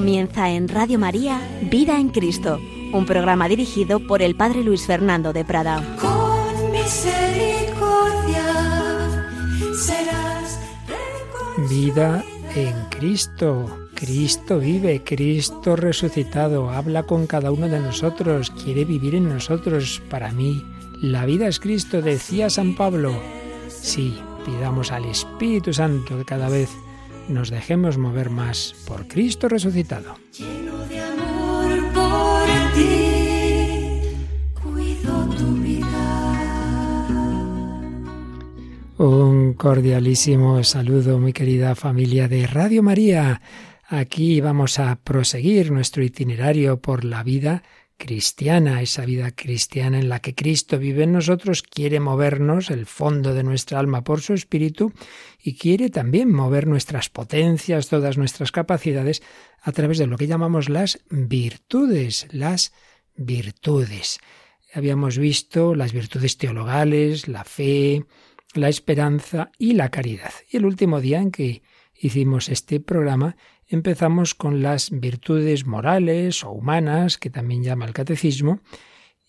Comienza en Radio María Vida en Cristo, un programa dirigido por el Padre Luis Fernando de Prada. Con misericordia serás Vida en Cristo. Cristo vive, Cristo resucitado, habla con cada uno de nosotros, quiere vivir en nosotros. Para mí, la vida es Cristo, decía San Pablo. Sí, pidamos al Espíritu Santo que cada vez nos dejemos mover más por Cristo resucitado. lleno de amor por ti. Cuido tu vida. Un cordialísimo saludo, muy querida familia de Radio María. Aquí vamos a proseguir nuestro itinerario por la vida cristiana, esa vida cristiana en la que Cristo vive en nosotros, quiere movernos el fondo de nuestra alma por su espíritu y quiere también mover nuestras potencias, todas nuestras capacidades a través de lo que llamamos las virtudes, las virtudes. Habíamos visto las virtudes teologales, la fe, la esperanza y la caridad. Y el último día en que hicimos este programa empezamos con las virtudes morales o humanas, que también llama el catecismo,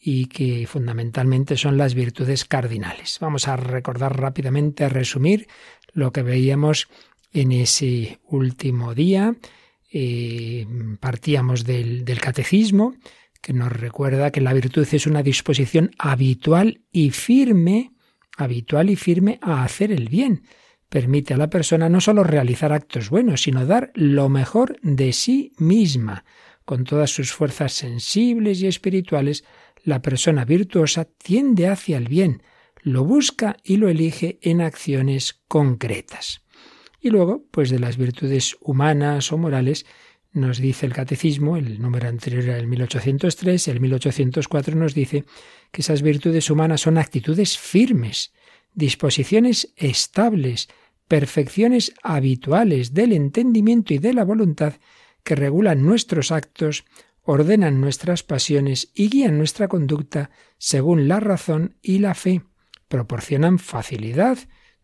y que fundamentalmente son las virtudes cardinales. Vamos a recordar rápidamente, a resumir lo que veíamos en ese último día. Eh, partíamos del, del catecismo, que nos recuerda que la virtud es una disposición habitual y firme, habitual y firme a hacer el bien permite a la persona no solo realizar actos buenos, sino dar lo mejor de sí misma. Con todas sus fuerzas sensibles y espirituales, la persona virtuosa tiende hacia el bien, lo busca y lo elige en acciones concretas. Y luego, pues de las virtudes humanas o morales, nos dice el catecismo, el número anterior era el 1803, el 1804 nos dice que esas virtudes humanas son actitudes firmes, disposiciones estables, perfecciones habituales del entendimiento y de la voluntad que regulan nuestros actos, ordenan nuestras pasiones y guían nuestra conducta según la razón y la fe, proporcionan facilidad,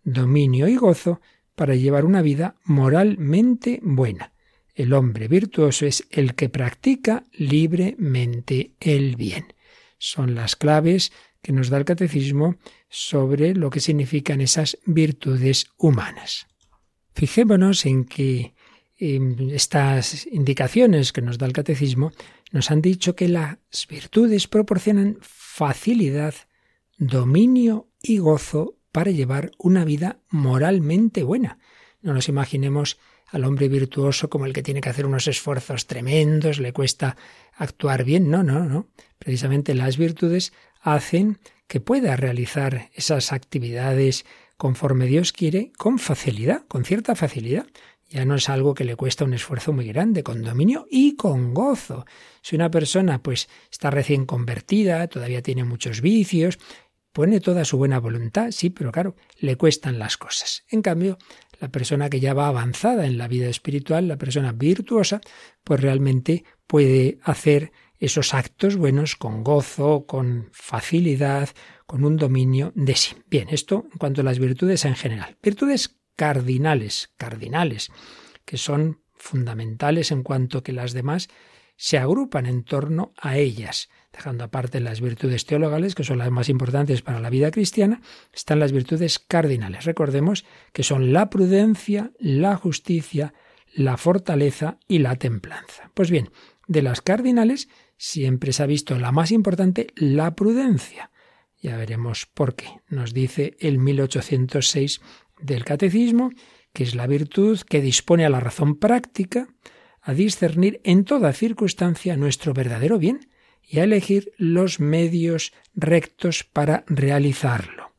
dominio y gozo para llevar una vida moralmente buena. El hombre virtuoso es el que practica libremente el bien. Son las claves que nos da el catecismo sobre lo que significan esas virtudes humanas. Fijémonos en que estas indicaciones que nos da el catecismo nos han dicho que las virtudes proporcionan facilidad, dominio y gozo para llevar una vida moralmente buena. No nos imaginemos al hombre virtuoso como el que tiene que hacer unos esfuerzos tremendos, le cuesta actuar bien. No, no, no. Precisamente las virtudes hacen que pueda realizar esas actividades conforme Dios quiere con facilidad, con cierta facilidad. Ya no es algo que le cuesta un esfuerzo muy grande, con dominio y con gozo. Si una persona pues está recién convertida, todavía tiene muchos vicios, pone toda su buena voluntad, sí, pero claro, le cuestan las cosas. En cambio, la persona que ya va avanzada en la vida espiritual, la persona virtuosa, pues realmente puede hacer esos actos buenos con gozo, con facilidad, con un dominio de sí. Bien, esto en cuanto a las virtudes en general. Virtudes cardinales, cardinales, que son fundamentales en cuanto que las demás se agrupan en torno a ellas. Dejando aparte las virtudes teologales, que son las más importantes para la vida cristiana, están las virtudes cardinales. Recordemos que son la prudencia, la justicia, la fortaleza y la templanza. Pues bien, de las cardinales siempre se ha visto la más importante, la prudencia. Ya veremos por qué. Nos dice el 1806 del Catecismo, que es la virtud que dispone a la razón práctica a discernir en toda circunstancia nuestro verdadero bien y a elegir los medios rectos para realizarlo.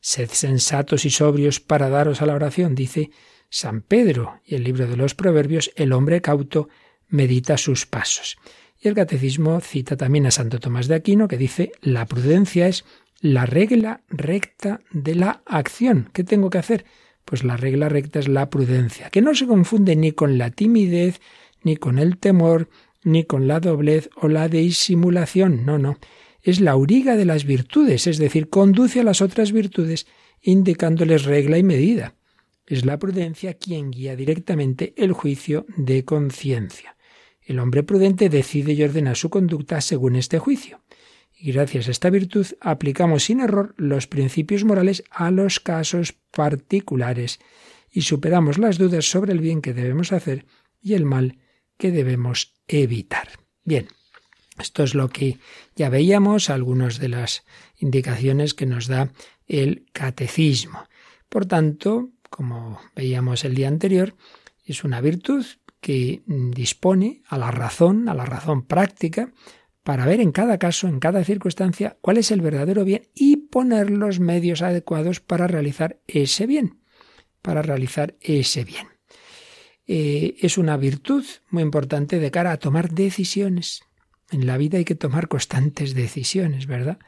Sed sensatos y sobrios para daros a la oración, dice San Pedro, y el libro de los Proverbios, el hombre cauto medita sus pasos. Y el catecismo cita también a Santo Tomás de Aquino que dice, la prudencia es la regla recta de la acción. ¿Qué tengo que hacer? Pues la regla recta es la prudencia, que no se confunde ni con la timidez, ni con el temor, ni con la doblez o la disimulación. No, no. Es la auriga de las virtudes, es decir, conduce a las otras virtudes indicándoles regla y medida. Es la prudencia quien guía directamente el juicio de conciencia. El hombre prudente decide y ordena su conducta según este juicio. Y gracias a esta virtud aplicamos sin error los principios morales a los casos particulares y superamos las dudas sobre el bien que debemos hacer y el mal que debemos evitar. Bien, esto es lo que ya veíamos, algunas de las indicaciones que nos da el catecismo. Por tanto, como veíamos el día anterior, es una virtud que dispone a la razón, a la razón práctica, para ver en cada caso, en cada circunstancia, cuál es el verdadero bien y poner los medios adecuados para realizar ese bien, para realizar ese bien. Eh, es una virtud muy importante de cara a tomar decisiones. En la vida hay que tomar constantes decisiones, ¿verdad?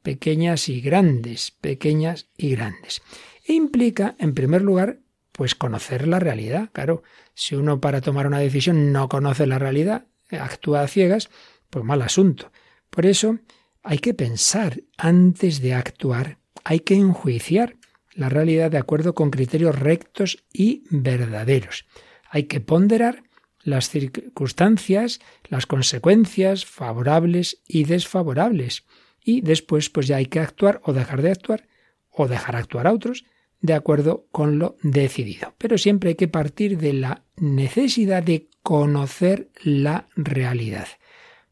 Pequeñas y grandes, pequeñas y grandes. E implica, en primer lugar, pues conocer la realidad. Claro, si uno para tomar una decisión no conoce la realidad, actúa a ciegas, pues mal asunto. Por eso hay que pensar antes de actuar, hay que enjuiciar la realidad de acuerdo con criterios rectos y verdaderos. Hay que ponderar las circunstancias, las consecuencias favorables y desfavorables. Y después pues ya hay que actuar o dejar de actuar o dejar actuar a otros de acuerdo con lo decidido. Pero siempre hay que partir de la necesidad de conocer la realidad.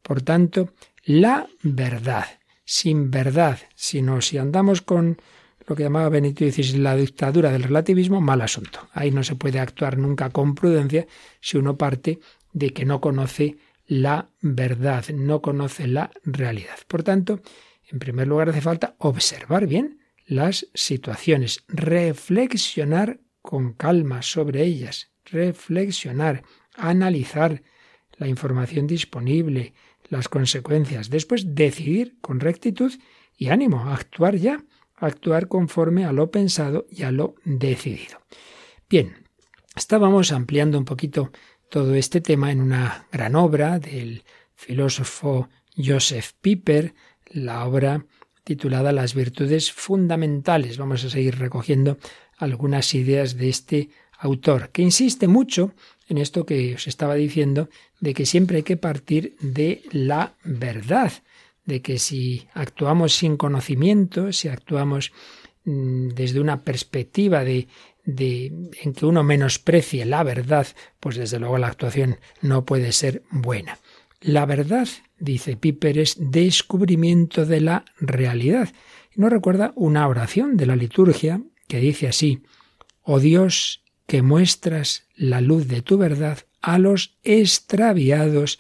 Por tanto, la verdad. Sin verdad, sino si andamos con lo que llamaba Benito XVI la dictadura del relativismo, mal asunto. Ahí no se puede actuar nunca con prudencia si uno parte de que no conoce la verdad, no conoce la realidad. Por tanto, en primer lugar hace falta observar bien las situaciones, reflexionar con calma sobre ellas, reflexionar, analizar la información disponible, las consecuencias, después decidir con rectitud y ánimo, actuar ya, actuar conforme a lo pensado y a lo decidido. Bien, estábamos ampliando un poquito todo este tema en una gran obra del filósofo Joseph Piper, la obra titulada Las virtudes fundamentales. Vamos a seguir recogiendo algunas ideas de este autor, que insiste mucho en esto que os estaba diciendo, de que siempre hay que partir de la verdad, de que si actuamos sin conocimiento, si actuamos mm, desde una perspectiva de, de en que uno menosprecie la verdad, pues desde luego la actuación no puede ser buena. La verdad, dice Piper, es descubrimiento de la realidad. Y nos recuerda una oración de la liturgia que dice así, Oh Dios, que muestras la luz de tu verdad a los extraviados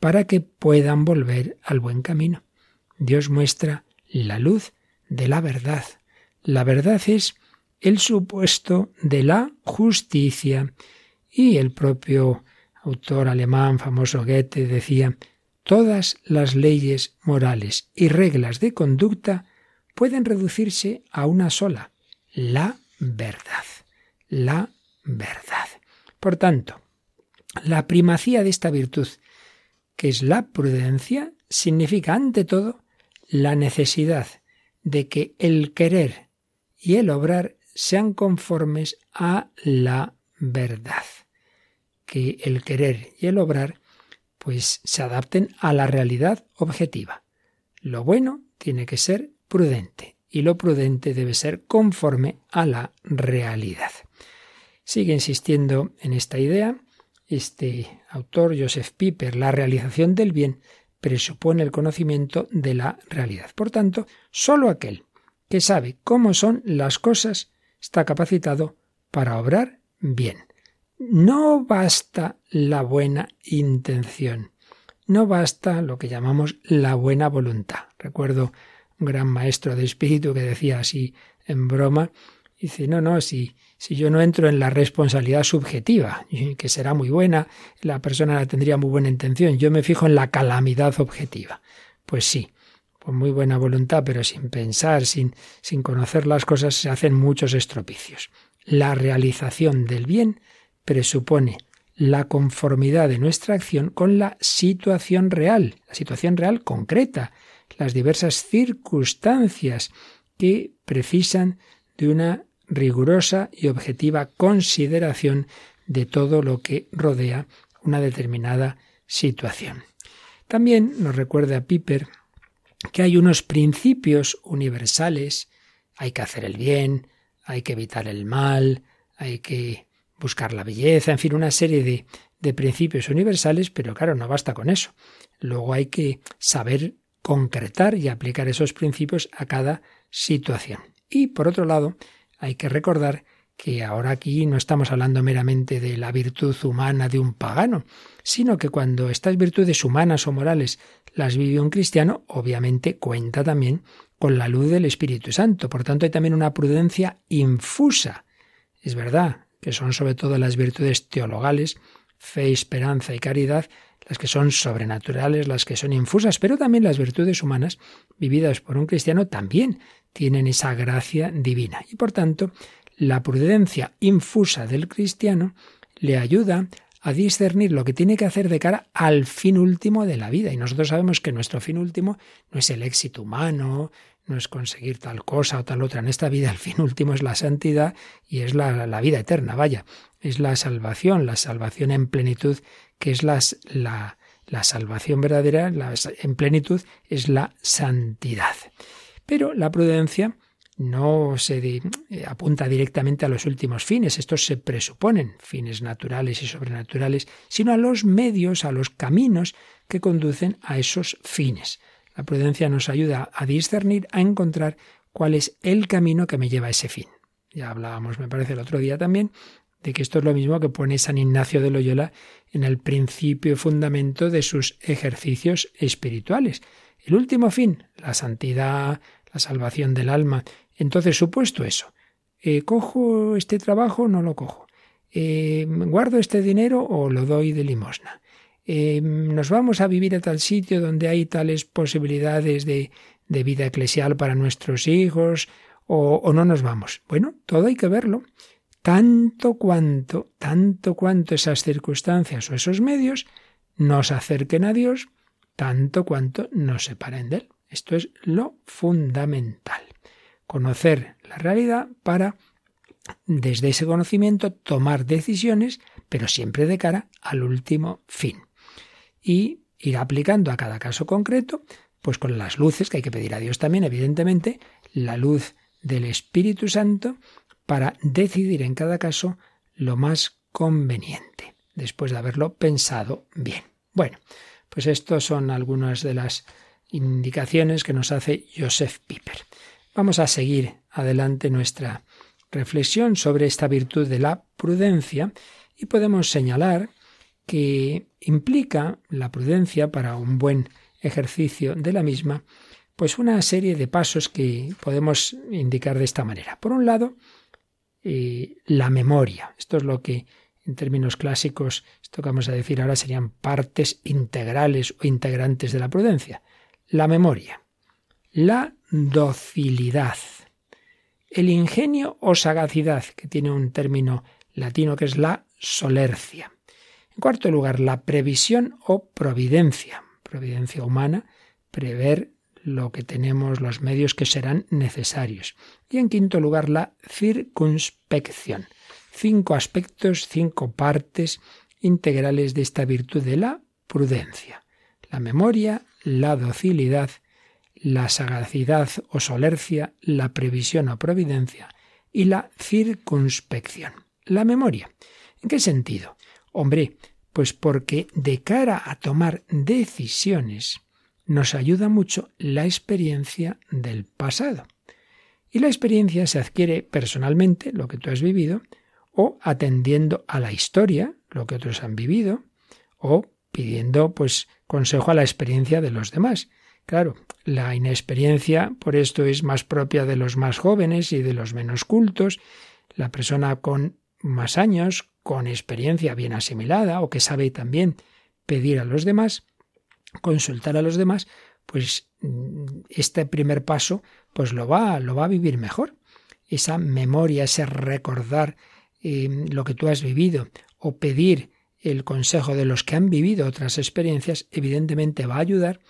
para que puedan volver al buen camino. Dios muestra la luz de la verdad. La verdad es el supuesto de la justicia y el propio autor alemán famoso Goethe decía, todas las leyes morales y reglas de conducta pueden reducirse a una sola, la verdad, la verdad. Por tanto, la primacía de esta virtud, que es la prudencia, significa ante todo la necesidad de que el querer y el obrar sean conformes a la verdad que el querer y el obrar pues se adapten a la realidad objetiva. Lo bueno tiene que ser prudente y lo prudente debe ser conforme a la realidad. Sigue insistiendo en esta idea este autor Joseph Piper, la realización del bien presupone el conocimiento de la realidad. Por tanto, sólo aquel que sabe cómo son las cosas está capacitado para obrar bien. No basta la buena intención, no basta lo que llamamos la buena voluntad. Recuerdo un gran maestro de espíritu que decía así en broma, dice, no, no, si, si yo no entro en la responsabilidad subjetiva, que será muy buena, la persona tendría muy buena intención, yo me fijo en la calamidad objetiva. Pues sí, con muy buena voluntad, pero sin pensar, sin, sin conocer las cosas, se hacen muchos estropicios. La realización del bien presupone la conformidad de nuestra acción con la situación real, la situación real concreta, las diversas circunstancias que precisan de una rigurosa y objetiva consideración de todo lo que rodea una determinada situación. También nos recuerda Piper que hay unos principios universales, hay que hacer el bien, hay que evitar el mal, hay que buscar la belleza, en fin, una serie de, de principios universales, pero claro, no basta con eso. Luego hay que saber concretar y aplicar esos principios a cada situación. Y por otro lado, hay que recordar que ahora aquí no estamos hablando meramente de la virtud humana de un pagano, sino que cuando estas virtudes humanas o morales las vive un cristiano, obviamente cuenta también con la luz del Espíritu Santo. Por tanto, hay también una prudencia infusa. Es verdad que son sobre todo las virtudes teologales, fe, esperanza y caridad, las que son sobrenaturales, las que son infusas, pero también las virtudes humanas vividas por un cristiano también tienen esa gracia divina. Y por tanto, la prudencia infusa del cristiano le ayuda a discernir lo que tiene que hacer de cara al fin último de la vida. Y nosotros sabemos que nuestro fin último no es el éxito humano, no es conseguir tal cosa o tal otra. En esta vida el fin último es la santidad y es la, la vida eterna, vaya. Es la salvación, la salvación en plenitud, que es la, la salvación verdadera, en plenitud es la santidad. Pero la prudencia no se eh, apunta directamente a los últimos fines, estos se presuponen, fines naturales y sobrenaturales, sino a los medios, a los caminos que conducen a esos fines. La prudencia nos ayuda a discernir, a encontrar cuál es el camino que me lleva a ese fin. Ya hablábamos, me parece, el otro día también, de que esto es lo mismo que pone San Ignacio de Loyola en el principio y fundamento de sus ejercicios espirituales. El último fin, la santidad, la salvación del alma, entonces, supuesto eso, eh, ¿cojo este trabajo no lo cojo? Eh, ¿Guardo este dinero o lo doy de limosna? Eh, ¿Nos vamos a vivir a tal sitio donde hay tales posibilidades de, de vida eclesial para nuestros hijos o, o no nos vamos? Bueno, todo hay que verlo. Tanto cuanto, tanto cuanto esas circunstancias o esos medios nos acerquen a Dios, tanto cuanto nos separen de Él. Esto es lo fundamental conocer la realidad para, desde ese conocimiento, tomar decisiones, pero siempre de cara al último fin. Y ir aplicando a cada caso concreto, pues con las luces que hay que pedir a Dios también, evidentemente, la luz del Espíritu Santo para decidir en cada caso lo más conveniente, después de haberlo pensado bien. Bueno, pues estas son algunas de las indicaciones que nos hace Joseph Piper. Vamos a seguir adelante nuestra reflexión sobre esta virtud de la prudencia y podemos señalar que implica la prudencia para un buen ejercicio de la misma, pues una serie de pasos que podemos indicar de esta manera. Por un lado, eh, la memoria. Esto es lo que en términos clásicos, esto que vamos a decir ahora serían partes integrales o integrantes de la prudencia. La memoria. La docilidad. El ingenio o sagacidad, que tiene un término latino que es la solercia. En cuarto lugar, la previsión o providencia. Providencia humana, prever lo que tenemos, los medios que serán necesarios. Y en quinto lugar, la circunspección. Cinco aspectos, cinco partes integrales de esta virtud de la prudencia. La memoria, la docilidad, la sagacidad o solercia, la previsión o providencia y la circunspección. La memoria. ¿En qué sentido? Hombre, pues porque de cara a tomar decisiones nos ayuda mucho la experiencia del pasado. Y la experiencia se adquiere personalmente, lo que tú has vivido, o atendiendo a la historia, lo que otros han vivido, o pidiendo pues consejo a la experiencia de los demás. Claro, la inexperiencia por esto es más propia de los más jóvenes y de los menos cultos. La persona con más años, con experiencia bien asimilada o que sabe también pedir a los demás, consultar a los demás, pues mm, este primer paso pues lo va, lo va a vivir mejor. Esa memoria, ese recordar eh, lo que tú has vivido o pedir el consejo de los que han vivido otras experiencias, evidentemente va a ayudar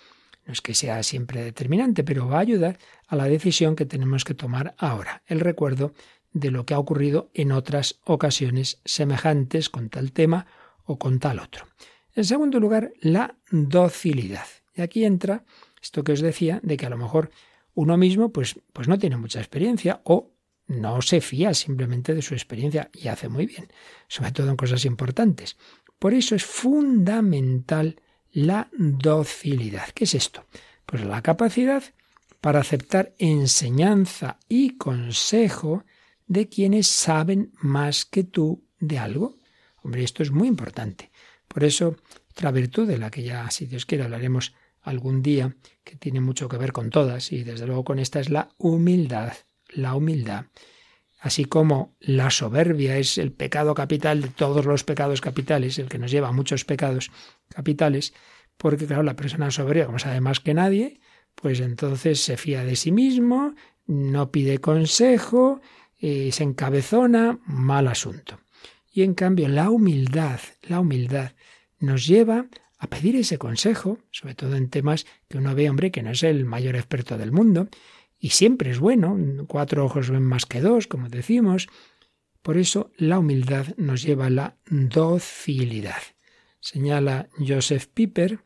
no es que sea siempre determinante, pero va a ayudar a la decisión que tenemos que tomar ahora, el recuerdo de lo que ha ocurrido en otras ocasiones semejantes con tal tema o con tal otro. En segundo lugar, la docilidad. Y aquí entra esto que os decía de que a lo mejor uno mismo pues, pues no tiene mucha experiencia o no se fía simplemente de su experiencia y hace muy bien, sobre todo en cosas importantes. Por eso es fundamental la docilidad. ¿Qué es esto? Pues la capacidad para aceptar enseñanza y consejo de quienes saben más que tú de algo. Hombre, esto es muy importante. Por eso, otra virtud de la que ya, si Dios quiere, hablaremos algún día, que tiene mucho que ver con todas, y desde luego con esta es la humildad. La humildad. Así como la soberbia es el pecado capital de todos los pecados capitales, el que nos lleva a muchos pecados capitales, porque claro, la persona soberbia, como sabe más que nadie, pues entonces se fía de sí mismo, no pide consejo, eh, se encabezona, mal asunto. Y en cambio la humildad, la humildad nos lleva a pedir ese consejo, sobre todo en temas que uno ve, hombre, que no es el mayor experto del mundo, y siempre es bueno, cuatro ojos ven más que dos, como decimos. Por eso la humildad nos lleva a la docilidad. Señala Joseph Piper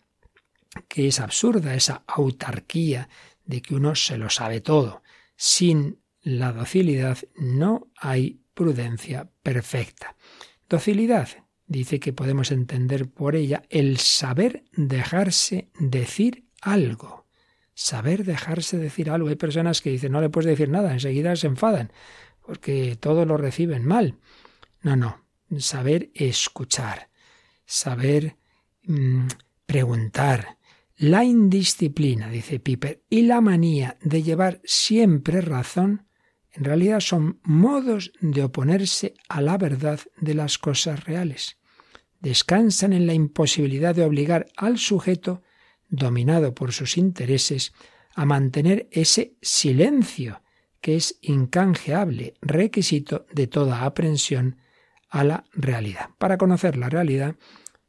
que es absurda esa autarquía de que uno se lo sabe todo. Sin la docilidad no hay prudencia perfecta. Docilidad dice que podemos entender por ella el saber dejarse decir algo. Saber dejarse decir algo. Hay personas que dicen no le puedes decir nada, enseguida se enfadan, porque todo lo reciben mal. No, no. Saber escuchar, saber mm, preguntar, la indisciplina, dice Piper, y la manía de llevar siempre razón, en realidad son modos de oponerse a la verdad de las cosas reales. Descansan en la imposibilidad de obligar al sujeto, dominado por sus intereses, a mantener ese silencio que es incanjeable, requisito de toda aprensión a la realidad. Para conocer la realidad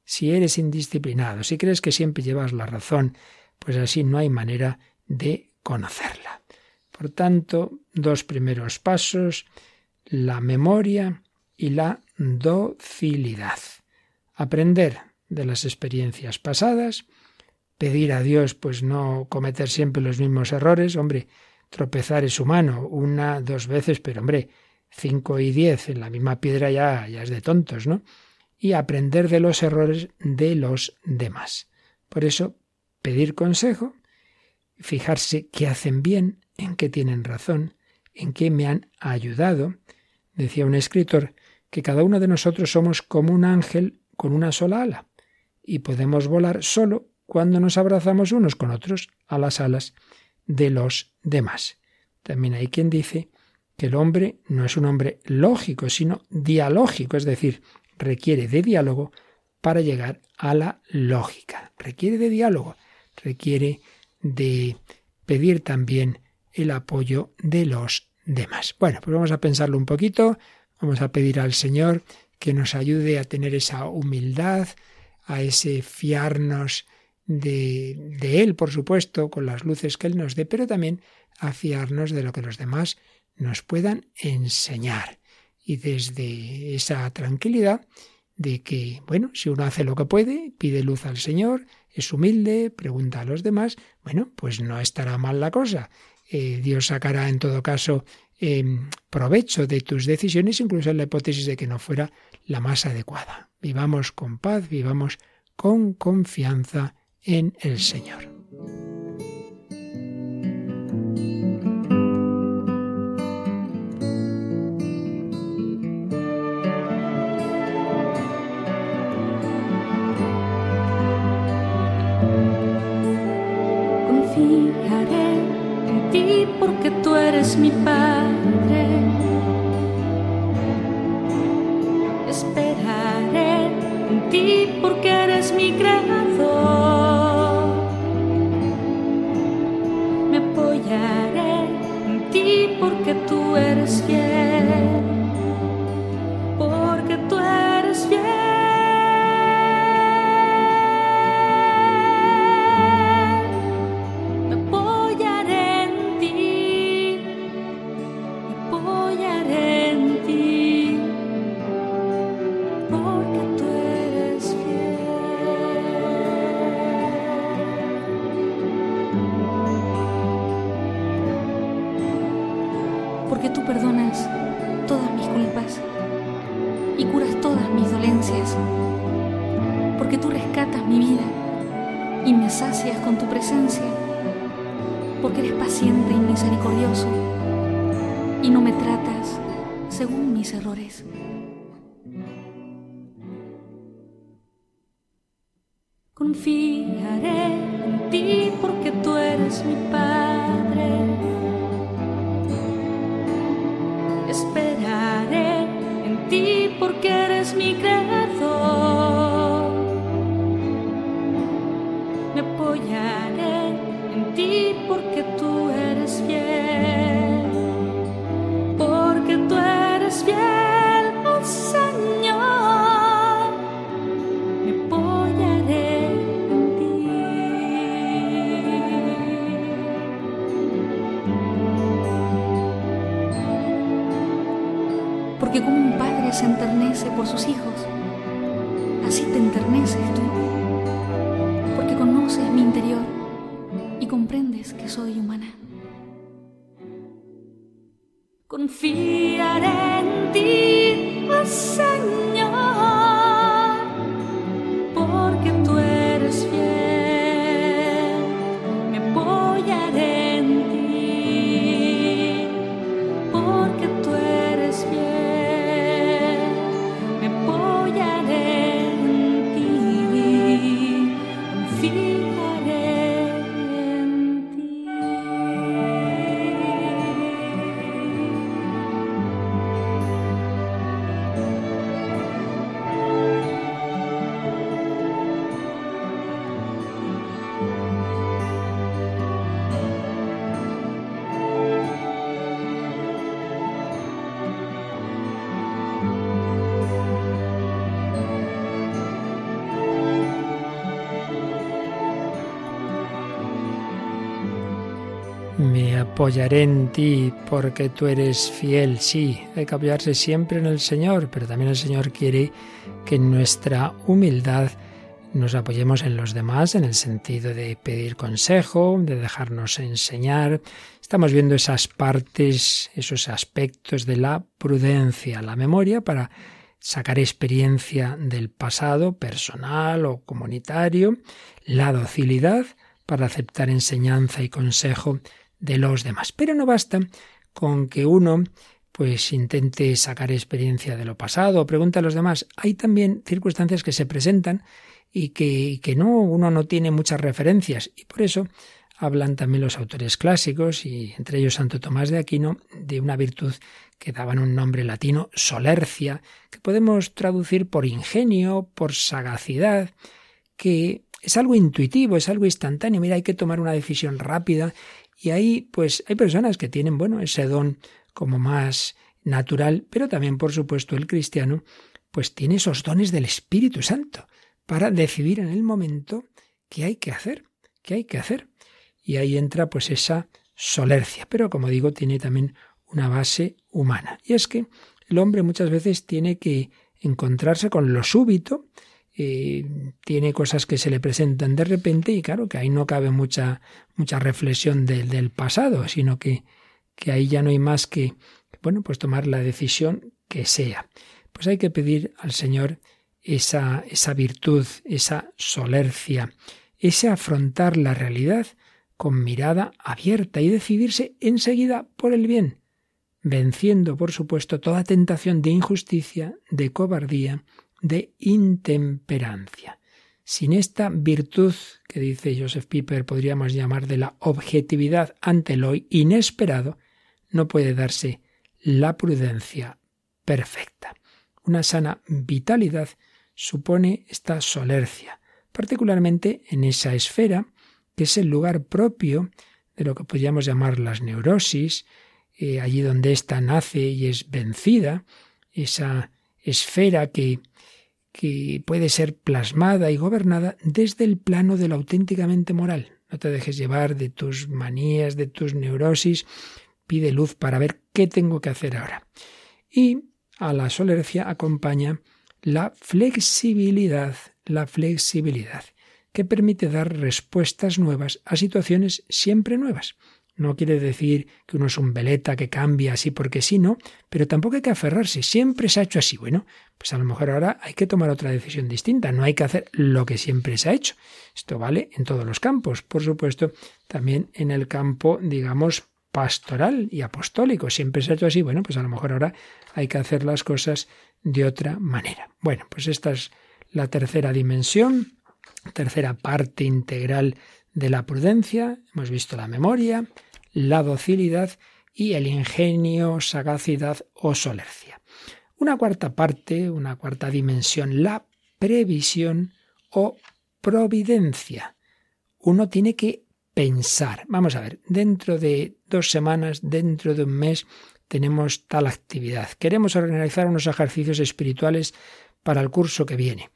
si eres indisciplinado, si crees que siempre llevas la razón, pues así no hay manera de conocerla. Por tanto, dos primeros pasos, la memoria y la docilidad. Aprender de las experiencias pasadas, pedir a Dios pues no cometer siempre los mismos errores, hombre, tropezar es humano, una, dos veces, pero hombre, cinco y diez en la misma piedra ya, ya es de tontos, ¿no? y aprender de los errores de los demás. Por eso, pedir consejo, fijarse qué hacen bien, en qué tienen razón, en qué me han ayudado. Decía un escritor que cada uno de nosotros somos como un ángel con una sola ala y podemos volar solo cuando nos abrazamos unos con otros a las alas de los demás. También hay quien dice que el hombre no es un hombre lógico, sino dialógico, es decir, requiere de diálogo para llegar a la lógica. Requiere de diálogo, requiere de pedir también el apoyo de los demás. Bueno, pues vamos a pensarlo un poquito, vamos a pedir al Señor que nos ayude a tener esa humildad, a ese fiarnos de, de Él, por supuesto, con las luces que Él nos dé, pero también a fiarnos de lo que los demás nos puedan enseñar y desde esa tranquilidad de que, bueno, si uno hace lo que puede, pide luz al Señor, es humilde, pregunta a los demás, bueno, pues no estará mal la cosa. Eh, Dios sacará en todo caso em, provecho de tus decisiones, incluso en la hipótesis de que no fuera la más adecuada. Vivamos con paz, vivamos con confianza en el Señor. Eres mi Padre. Esperaré en ti porque eres mi creador. Me apoyaré en ti porque tú eres fiel. Según mis errores. Confiaré en ti porque tú eres mi Padre. Esperaré en ti porque eres mi creador. Sus hijos, apoyaré en ti porque tú eres fiel. Sí, hay que apoyarse siempre en el Señor, pero también el Señor quiere que en nuestra humildad nos apoyemos en los demás en el sentido de pedir consejo, de dejarnos enseñar. Estamos viendo esas partes, esos aspectos de la prudencia, la memoria para sacar experiencia del pasado personal o comunitario, la docilidad para aceptar enseñanza y consejo de los demás. Pero no basta con que uno pues intente sacar experiencia de lo pasado o pregunte a los demás. Hay también circunstancias que se presentan y que, y que no, uno no tiene muchas referencias. Y por eso hablan también los autores clásicos, y entre ellos Santo Tomás de Aquino, de una virtud que daban un nombre latino, solercia, que podemos traducir por ingenio, por sagacidad, que es algo intuitivo, es algo instantáneo. Mira, hay que tomar una decisión rápida y ahí, pues, hay personas que tienen, bueno, ese don como más natural, pero también, por supuesto, el cristiano, pues tiene esos dones del Espíritu Santo para decidir en el momento qué hay que hacer, qué hay que hacer. Y ahí entra, pues, esa solercia, pero como digo, tiene también una base humana. Y es que el hombre muchas veces tiene que encontrarse con lo súbito, eh, tiene cosas que se le presentan de repente y claro que ahí no cabe mucha, mucha reflexión del, pasado, sino que, que ahí ya no hay más que, bueno, pues tomar la decisión que sea. Pues hay que pedir al Señor esa, esa virtud, esa solercia, ese afrontar la realidad con mirada abierta y decidirse enseguida por el bien, venciendo, por supuesto, toda tentación de injusticia, de cobardía, de intemperancia. Sin esta virtud que dice Joseph Piper podríamos llamar de la objetividad ante lo inesperado, no puede darse la prudencia perfecta. Una sana vitalidad supone esta solercia, particularmente en esa esfera que es el lugar propio de lo que podríamos llamar las neurosis, eh, allí donde ésta nace y es vencida, esa esfera que, que puede ser plasmada y gobernada desde el plano de lo auténticamente moral. No te dejes llevar de tus manías, de tus neurosis, pide luz para ver qué tengo que hacer ahora. Y a la solercia acompaña la flexibilidad, la flexibilidad, que permite dar respuestas nuevas a situaciones siempre nuevas. No quiere decir que uno es un veleta que cambia así porque sí, no, pero tampoco hay que aferrarse. Siempre se ha hecho así. Bueno, pues a lo mejor ahora hay que tomar otra decisión distinta. No hay que hacer lo que siempre se ha hecho. Esto vale en todos los campos. Por supuesto, también en el campo, digamos, pastoral y apostólico. Siempre se ha hecho así. Bueno, pues a lo mejor ahora hay que hacer las cosas de otra manera. Bueno, pues esta es la tercera dimensión, tercera parte integral de la prudencia. Hemos visto la memoria, la docilidad y el ingenio, sagacidad o solercia. Una cuarta parte, una cuarta dimensión, la previsión o providencia. Uno tiene que pensar. Vamos a ver, dentro de dos semanas, dentro de un mes, tenemos tal actividad. Queremos organizar unos ejercicios espirituales para el curso que viene.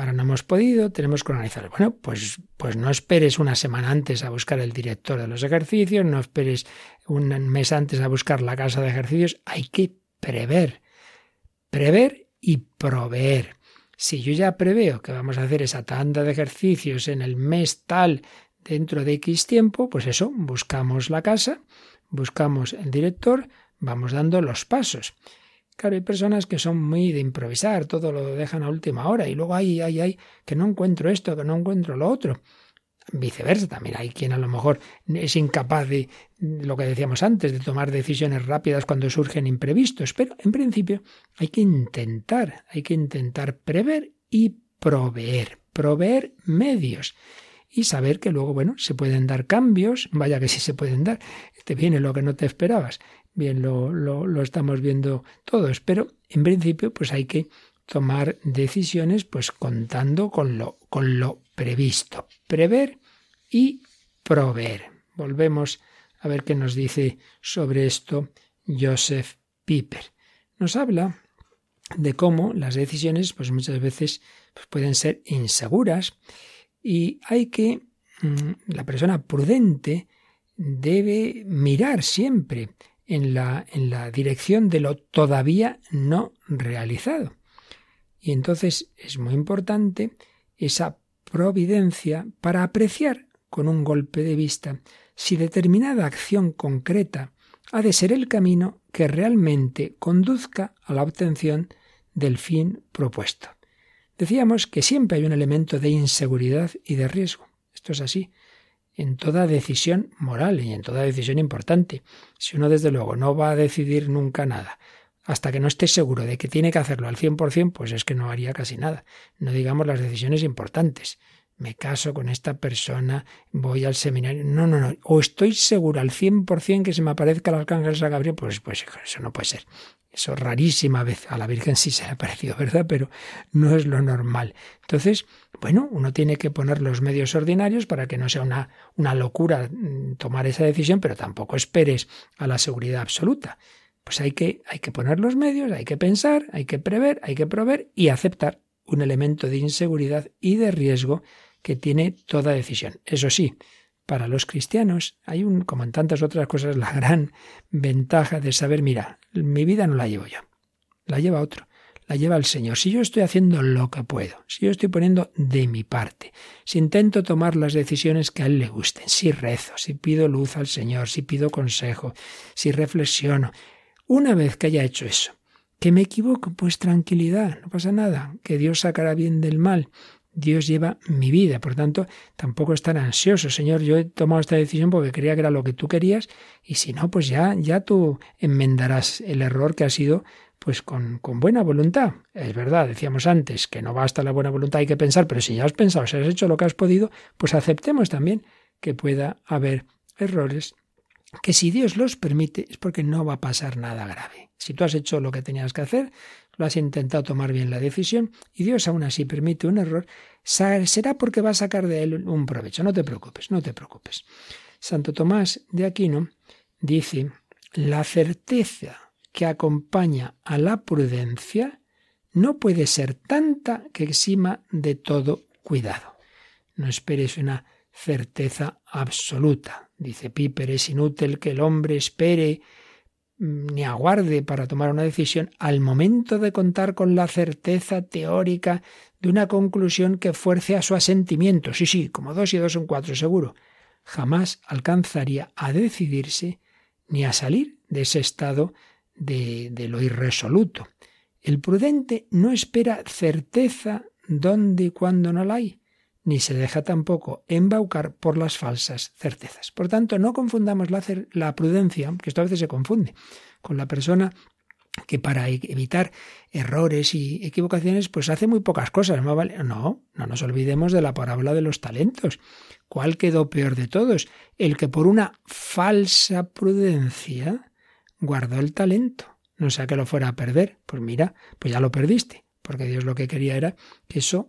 Ahora no hemos podido, tenemos que organizar. Bueno, pues, pues no esperes una semana antes a buscar el director de los ejercicios, no esperes un mes antes a buscar la casa de ejercicios. Hay que prever. Prever y proveer. Si yo ya preveo que vamos a hacer esa tanda de ejercicios en el mes tal, dentro de X tiempo, pues eso, buscamos la casa, buscamos el director, vamos dando los pasos. Claro, hay personas que son muy de improvisar, todo lo dejan a última hora y luego hay, hay, hay, que no encuentro esto, que no encuentro lo otro. Viceversa, también hay quien a lo mejor es incapaz de lo que decíamos antes, de tomar decisiones rápidas cuando surgen imprevistos, pero en principio hay que intentar, hay que intentar prever y proveer, proveer medios y saber que luego, bueno, se pueden dar cambios, vaya que sí se pueden dar, te viene lo que no te esperabas bien lo, lo, estamos viendo todos, pero en principio pues hay que tomar decisiones pues contando con lo, con lo previsto, prever y proveer. Volvemos a ver qué nos dice sobre esto Joseph Piper. Nos habla de cómo las decisiones pues muchas veces pues, pueden ser inseguras y hay que mm, la persona prudente debe mirar siempre en la, en la dirección de lo todavía no realizado. Y entonces es muy importante esa providencia para apreciar con un golpe de vista si determinada acción concreta ha de ser el camino que realmente conduzca a la obtención del fin propuesto. Decíamos que siempre hay un elemento de inseguridad y de riesgo. Esto es así en toda decisión moral y en toda decisión importante. Si uno desde luego no va a decidir nunca nada, hasta que no esté seguro de que tiene que hacerlo al 100%, pues es que no haría casi nada. No digamos las decisiones importantes. Me caso con esta persona, voy al seminario. No, no, no. O estoy seguro al 100% que se me aparezca el arcángel San Gabriel, pues, pues eso no puede ser. Eso rarísima vez. A la Virgen sí se le ha parecido, ¿verdad? Pero no es lo normal. Entonces, bueno, uno tiene que poner los medios ordinarios para que no sea una, una locura mm, tomar esa decisión, pero tampoco esperes a la seguridad absoluta. Pues hay que, hay que poner los medios, hay que pensar, hay que prever, hay que proveer y aceptar un elemento de inseguridad y de riesgo que tiene toda decisión. Eso sí, para los cristianos hay un, como en tantas otras cosas, la gran ventaja de saber, mira, mi vida no la llevo yo, la lleva otro, la lleva el Señor. Si yo estoy haciendo lo que puedo, si yo estoy poniendo de mi parte, si intento tomar las decisiones que a Él le gusten, si rezo, si pido luz al Señor, si pido consejo, si reflexiono, una vez que haya hecho eso, que me equivoco, pues tranquilidad, no pasa nada, que Dios sacará bien del mal. Dios lleva mi vida. Por tanto, tampoco estar ansioso. Señor, yo he tomado esta decisión porque creía que era lo que tú querías y si no, pues ya, ya tú enmendarás el error que ha sido pues con, con, buena voluntad. Es verdad, decíamos antes que no basta la buena voluntad, hay que pensar, pero si ya has pensado, si has hecho lo que has podido, pues aceptemos también que pueda haber errores, que si Dios los permite es porque no va a pasar nada grave. Si tú has hecho lo que tenías que hacer, lo has intentado tomar bien la decisión y Dios aún así permite un error, será porque va a sacar de él un provecho. No te preocupes, no te preocupes. Santo Tomás de Aquino dice, la certeza que acompaña a la prudencia no puede ser tanta que exima de todo cuidado. No esperes una certeza absoluta. Dice Piper, es inútil que el hombre espere ni aguarde para tomar una decisión al momento de contar con la certeza teórica de una conclusión que fuerce a su asentimiento. Sí, sí, como dos y dos son cuatro, seguro. jamás alcanzaría a decidirse ni a salir de ese estado de, de lo irresoluto. El prudente no espera certeza donde y cuando no la hay, ni se deja tampoco embaucar por las falsas certezas. Por tanto, no confundamos la, prudencia, que esto a veces se confunde, con la persona que para e-, evitar errores y equivocaciones, pues hace muy pocas cosas. No, no, no nos olvidemos de la parábola de los talentos. ¿Cuál quedó peor de todos? El que por una falsa prudencia guardó el talento. No sea que lo fuera a perder. Pues mira, pues ya lo perdiste. Porque Dios lo que quería era que eso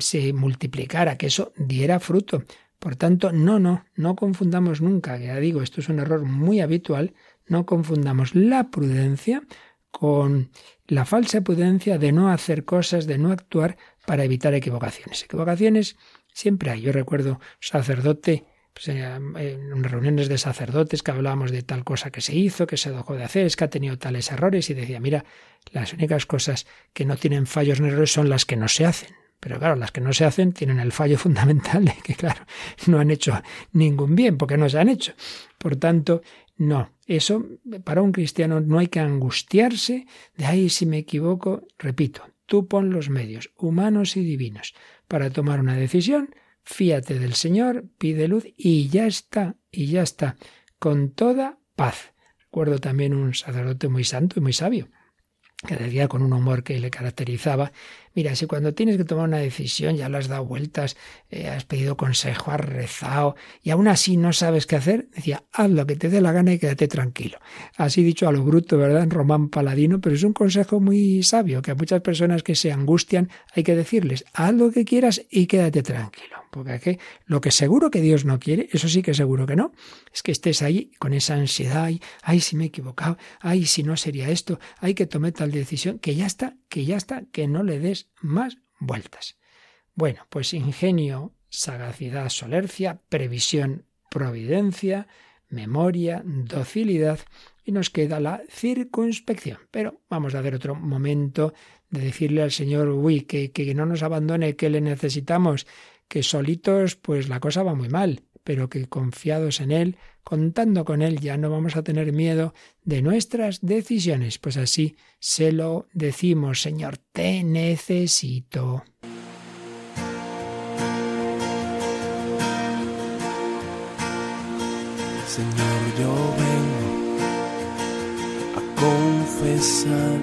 se multiplicara, que eso diera fruto. Por tanto, no, no, no confundamos nunca, ya digo, esto es un error muy habitual, no confundamos la prudencia con la falsa prudencia de no hacer cosas, de no actuar para evitar equivocaciones. Equivocaciones siempre hay. Yo recuerdo sacerdote, pues, eh, en reuniones de sacerdotes que hablábamos de tal cosa que se hizo, que se dejó de hacer, es que ha tenido tales errores y decía, mira, las únicas cosas que no tienen fallos ni errores son las que no se hacen. Pero claro, las que no se hacen tienen el fallo fundamental de que, claro, no han hecho ningún bien porque no se han hecho. Por tanto, no, eso para un cristiano no hay que angustiarse de, ay, si me equivoco, repito, tú pon los medios humanos y divinos para tomar una decisión, fíate del Señor, pide luz y ya está, y ya está, con toda paz. Recuerdo también un sacerdote muy santo y muy sabio, que decía con un humor que le caracterizaba, mira, si cuando tienes que tomar una decisión ya le has dado vueltas, eh, has pedido consejo, has rezado y aún así no sabes qué hacer, decía, haz lo que te dé la gana y quédate tranquilo. Así dicho a lo bruto, ¿verdad? En Román Paladino, pero es un consejo muy sabio que a muchas personas que se angustian hay que decirles, haz lo que quieras y quédate tranquilo. Porque lo que seguro que Dios no quiere, eso sí que seguro que no, es que estés ahí con esa ansiedad, ay, ay, si me he equivocado, ay, si no sería esto, ay, que tomé tal decisión, que ya está, que ya está, que no le des más vueltas. Bueno, pues ingenio, sagacidad, solercia, previsión, providencia, memoria, docilidad y nos queda la circunspección. Pero vamos a hacer otro momento de decirle al Señor, uy, que, que no nos abandone, que le necesitamos, que solitos pues la cosa va muy mal, pero que confiados en Él, contando con Él, ya no vamos a tener miedo de nuestras decisiones. Pues así se lo decimos, Señor, te necesito. Señor, yo vengo a confesar,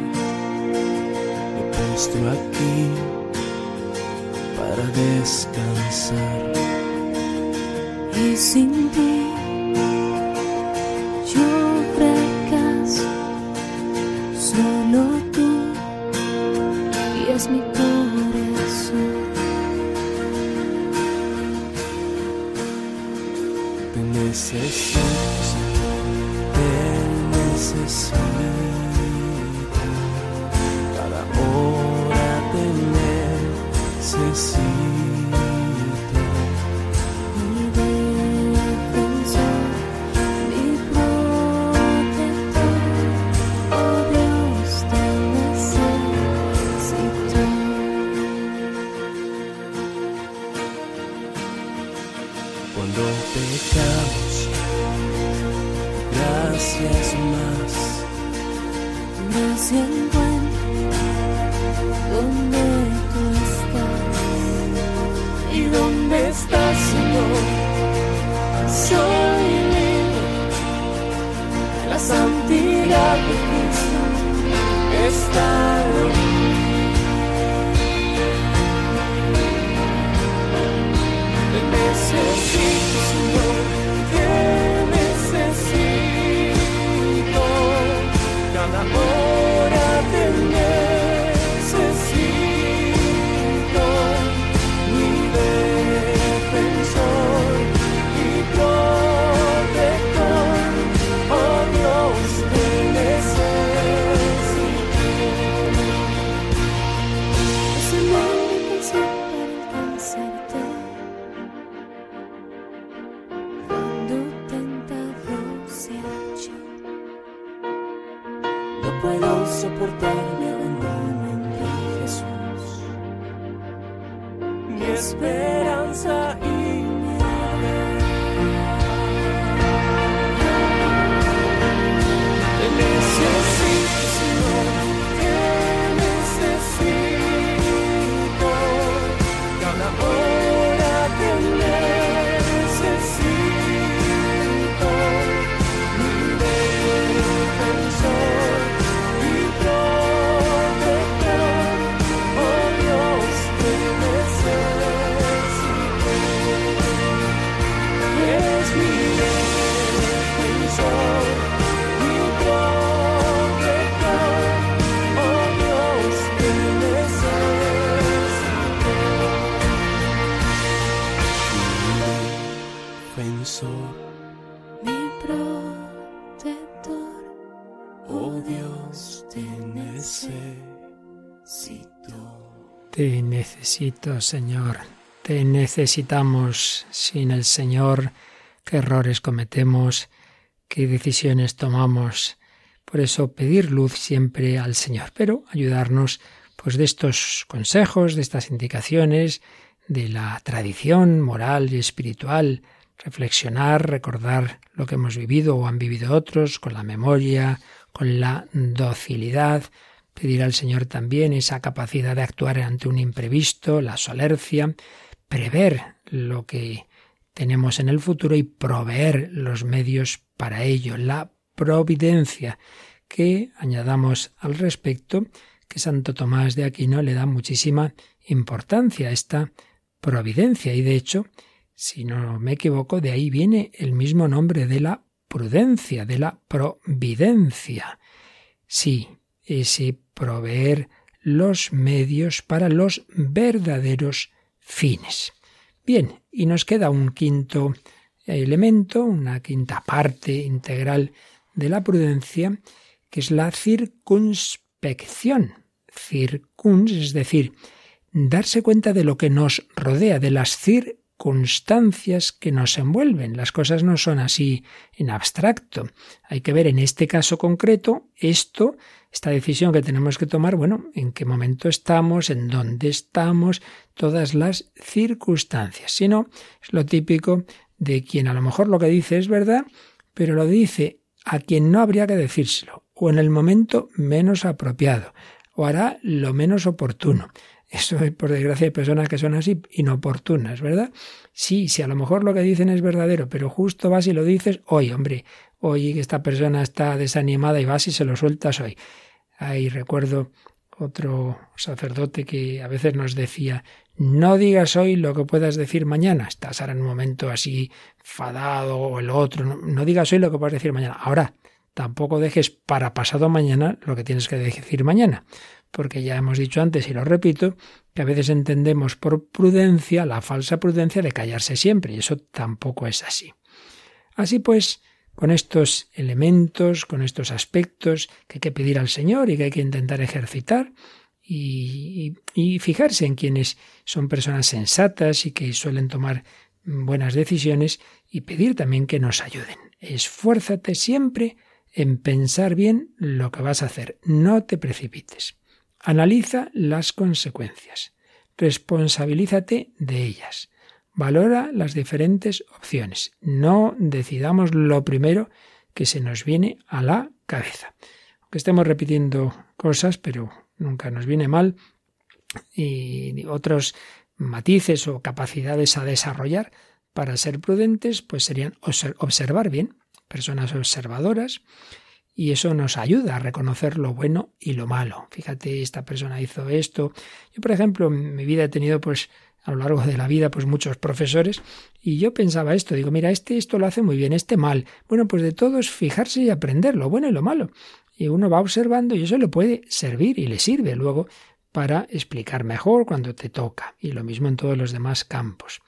he puesto aquí para descansar. Y sin ti Señor. Te necesitamos. Sin el Señor, qué errores cometemos, qué decisiones tomamos. Por eso pedir luz siempre al Señor, pero ayudarnos pues de estos consejos, de estas indicaciones, de la tradición moral y espiritual, reflexionar, recordar lo que hemos vivido o han vivido otros con la memoria, con la docilidad, pedir al Señor también esa capacidad de actuar ante un imprevisto, la solercia, prever lo que tenemos en el futuro y proveer los medios para ello, la providencia, que añadamos al respecto que Santo Tomás de Aquino le da muchísima importancia a esta providencia y de hecho, si no me equivoco, de ahí viene el mismo nombre de la prudencia, de la providencia. Sí, ese proveer los medios para los verdaderos fines. Bien, y nos queda un quinto elemento, una quinta parte integral de la prudencia, que es la circunspección. Circuns, es decir, darse cuenta de lo que nos rodea, de las circunstancias que nos envuelven. Las cosas no son así en abstracto. Hay que ver en este caso concreto esto esta decisión que tenemos que tomar, bueno, en qué momento estamos, en dónde estamos, todas las circunstancias. Si no, es lo típico de quien a lo mejor lo que dice es verdad, pero lo dice a quien no habría que decírselo, o en el momento menos apropiado, o hará lo menos oportuno. Eso, por desgracia, hay personas que son así inoportunas, ¿verdad? Sí, si a lo mejor lo que dicen es verdadero, pero justo vas y lo dices, hoy, hombre, hoy esta persona está desanimada y vas y se lo sueltas hoy. Ahí recuerdo otro sacerdote que a veces nos decía, no digas hoy lo que puedas decir mañana. Estás ahora en un momento así fadado o el otro. No, digas hoy lo que puedas decir mañana. Ahora, tampoco dejes para pasado mañana lo que tienes que decir mañana. Porque ya hemos dicho antes y lo repito, que a veces entendemos por prudencia la falsa prudencia de callarse siempre y eso tampoco es así. Así pues, con estos elementos, con estos aspectos que hay que pedir al Señor y que hay que intentar ejercitar y, fijarse en quienes son personas sensatas y que suelen tomar buenas decisiones y pedir también que nos ayuden. Esfuérzate siempre en pensar bien lo que vas a hacer. No te precipites. Analiza las consecuencias. Responsabilízate de ellas. Valora las diferentes opciones. No decidamos lo primero que se nos viene a la cabeza. Aunque estemos repitiendo cosas, pero nunca nos viene mal, y otros matices o capacidades a desarrollar para ser prudentes, pues serían observar bien, personas observadoras, y eso nos ayuda a reconocer lo bueno y lo malo. Fíjate, esta persona hizo esto. Yo, por ejemplo, en mi vida he tenido pues a lo largo de la vida, pues muchos profesores, y yo pensaba esto, digo, mira, este esto lo hace muy bien, este mal. Bueno, pues de todo es fijarse y aprender lo bueno y lo malo. Y uno va observando y eso le puede servir y le sirve luego para explicar mejor cuando te toca. Y lo mismo en todos los demás campos.